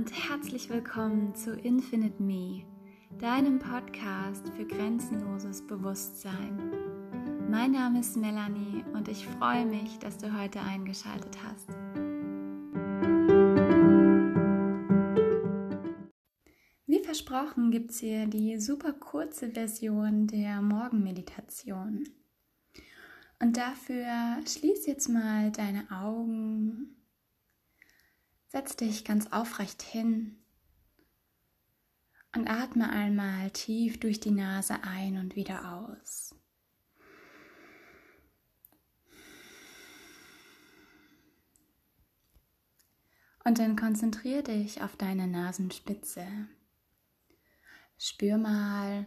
und herzlich willkommen zu Infinite Me, deinem Podcast für grenzenloses Bewusstsein. Mein Name ist Melanie und ich freue mich, dass du heute eingeschaltet hast. Wie versprochen gibt es hier die super kurze Version der Morgenmeditation. Und dafür schließ jetzt mal deine Augen Setz dich ganz aufrecht hin und atme einmal tief durch die Nase ein und wieder aus. Und dann konzentriere dich auf deine Nasenspitze. Spür mal,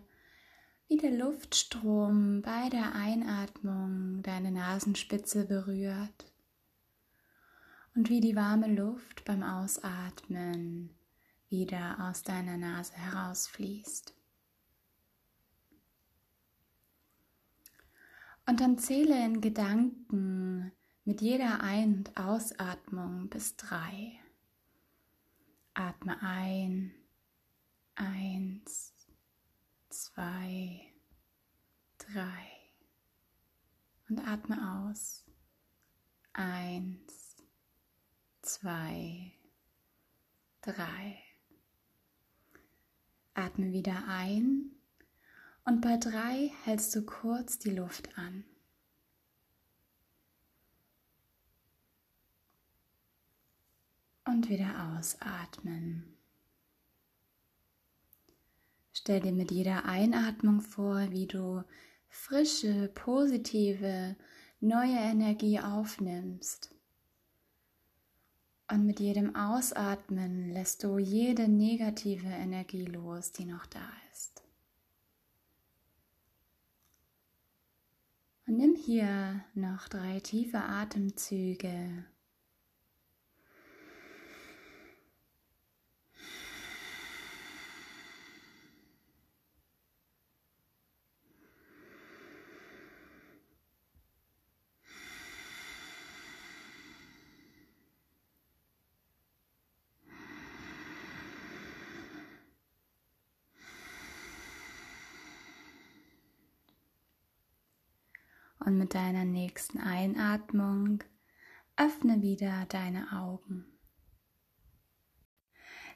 wie der Luftstrom bei der Einatmung deine Nasenspitze berührt und wie die warme Luft beim Ausatmen wieder aus deiner Nase herausfließt. Und dann zähle in Gedanken mit jeder Ein- und Ausatmung bis drei. Atme ein, eins, zwei, drei. Und atme aus, eins, zwei, drei. Atme wieder ein und bei drei hältst du kurz die Luft an. Und wieder ausatmen. Stell dir mit jeder Einatmung vor, wie du frische, positive, neue Energie aufnimmst und mit jedem Ausatmen lässt du jede negative Energie los, die noch da ist. Und nimm hier noch drei tiefe Atemzüge und mit deiner nächsten Einatmung öffne wieder deine Augen.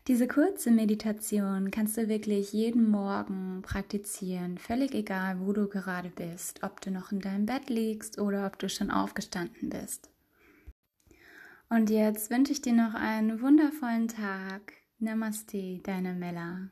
Diese kurze Meditation kannst du wirklich jeden Morgen praktizieren, völlig egal, wo du gerade bist, ob du noch in deinem Bett liegst oder ob du schon aufgestanden bist. Und jetzt wünsche ich dir noch einen wundervollen Tag. Namaste, deine Mella.